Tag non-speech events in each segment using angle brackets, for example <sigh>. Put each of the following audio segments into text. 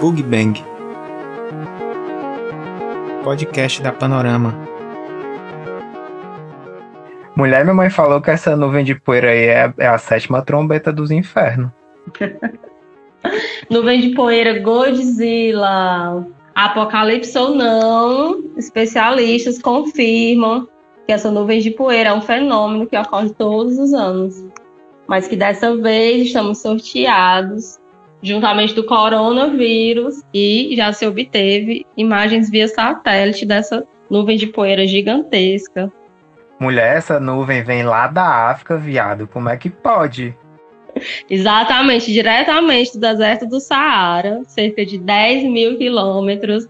Bug Bang Podcast da Panorama Mulher, minha mãe falou que essa nuvem de poeira aí é, é a sétima trombeta dos infernos. <laughs> nuvem de poeira, Godzilla. Apocalipse ou não, especialistas confirmam que essa nuvem de poeira é um fenômeno que ocorre todos os anos, mas que dessa vez estamos sorteados juntamente do coronavírus e já se obteve imagens via satélite dessa nuvem de poeira gigantesca. Mulher, essa nuvem vem lá da África, viado. Como é que pode? Exatamente, diretamente do deserto do Saara, cerca de 10 mil quilômetros,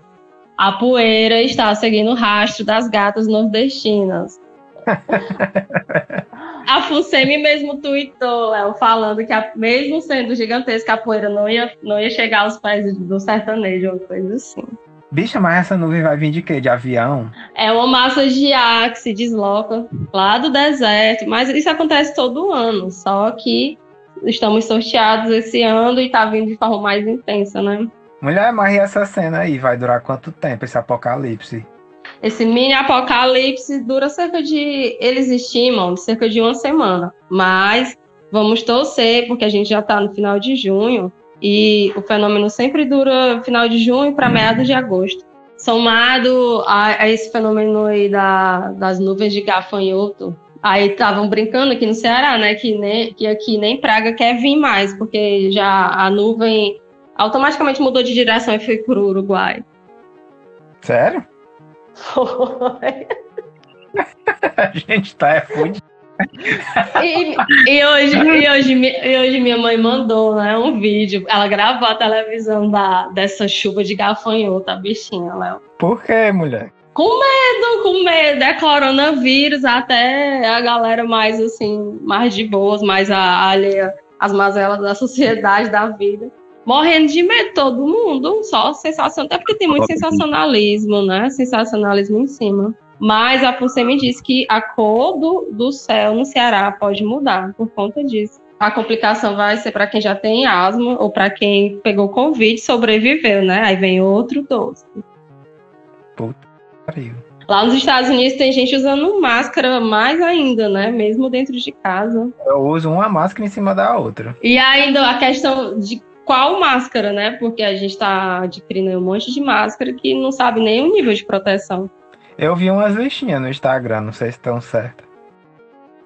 a poeira está seguindo o rastro das gatas nordestinas. <laughs> a Fusemi mesmo tweetou, Léo, falando que a, mesmo sendo gigantesca, a poeira não ia, não ia chegar aos pés do sertanejo, uma coisa assim. Bicha, mas essa nuvem vai vir de quê? De avião? É uma massa de ar que se desloca lá do deserto, mas isso acontece todo ano, só que estamos sorteados esse ano e tá vindo de forma mais intensa, né? Mulher, mas e essa cena aí? Vai durar quanto tempo esse apocalipse? Esse mini apocalipse dura cerca de. Eles estimam cerca de uma semana. Mas vamos torcer, porque a gente já está no final de junho e o fenômeno sempre dura final de junho para meados de agosto. Somado a, a esse fenômeno aí da, das nuvens de gafanhoto, Aí estavam brincando aqui no Ceará, né? Que, nem, que aqui nem praga quer vir mais, porque já a nuvem automaticamente mudou de direção e foi pro Uruguai. Sério? Foi. <laughs> a gente tá é fudido. E, e, hoje, e, hoje, e hoje minha mãe mandou né, um vídeo. Ela gravou a televisão da, dessa chuva de gafanhoto, a bichinha, Léo. Por que, mulher? com medo, com medo. É coronavírus, até a galera mais assim, mais de boas, mais a alheia às mazelas da sociedade, da vida. Morrendo de medo, todo mundo, só sensação, até porque tem muito sensacionalismo, né? Sensacionalismo em cima. Mas a Pulse me disse que a cor do, do céu no Ceará pode mudar por conta disso. A complicação vai ser para quem já tem asma ou para quem pegou Covid e sobreviveu, né? Aí vem outro doce. Puta Lá nos Estados Unidos tem gente usando máscara mais ainda, né? Mesmo dentro de casa. Eu uso uma máscara em cima da outra. E ainda a questão de qual máscara, né? Porque a gente está adquirindo um monte de máscara que não sabe nem o nível de proteção. Eu vi umas listinhas no Instagram, não sei se estão certas.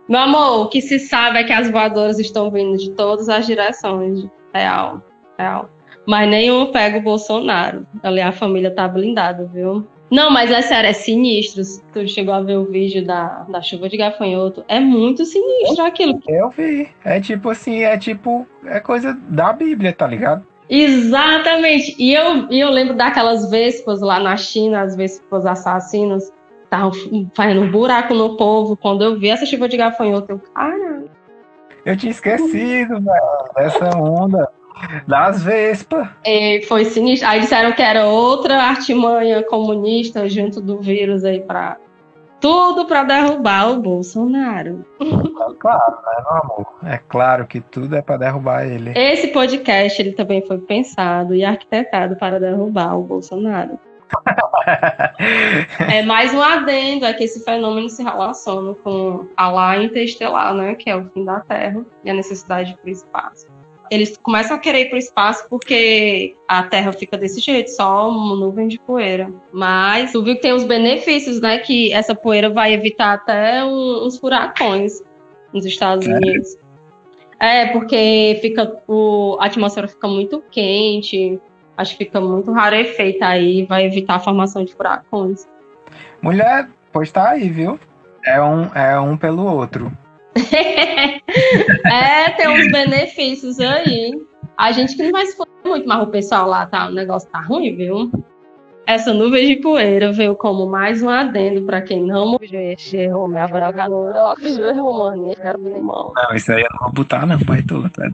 Meu amor, o que se sabe é que as voadoras estão vindo de todas as direções. Real, real. Mas nenhum pega o Bolsonaro. Ali a família tá blindada, viu? Não, mas é sério, é sinistro. Tu chegou a ver o vídeo da, da chuva de gafanhoto. É muito sinistro aquilo. Eu vi. É tipo assim, é tipo. É coisa da Bíblia, tá ligado? Exatamente. E eu, e eu lembro daquelas vespas lá na China, as vespas assassinas, estavam fazendo um buraco no povo. Quando eu vi essa chuva de gafanhoto, eu, caralho. Eu tinha esquecido, velho, dessa onda. Das Vespas. E foi sinistro. Aí disseram que era outra artimanha comunista junto do vírus aí para tudo para derrubar o Bolsonaro. É claro, né, meu amor? É claro que tudo é para derrubar ele. Esse podcast ele também foi pensado e arquitetado para derrubar o Bolsonaro. <laughs> é mais um adendo é que esse fenômeno se relaciona com a lá interestelar, né, que é o fim da Terra e a necessidade para o espaço eles começam a querer ir para o espaço porque a Terra fica desse jeito, só uma nuvem de poeira. Mas tu viu que tem os benefícios, né? Que essa poeira vai evitar até um, uns furacões nos Estados. Unidos. É, porque fica o, a atmosfera fica muito quente, acho que fica muito rarefeita aí, vai evitar a formação de furacões. Mulher, pois tá aí, viu? É um, é um pelo outro. <laughs> é, tem uns benefícios aí. A gente que não vai se foder muito, mas o pessoal lá tá, o negócio tá ruim, viu? Essa nuvem de poeira veio como mais um adendo para quem não Não, isso aí eu não vou botar, não, pai. Tô, tá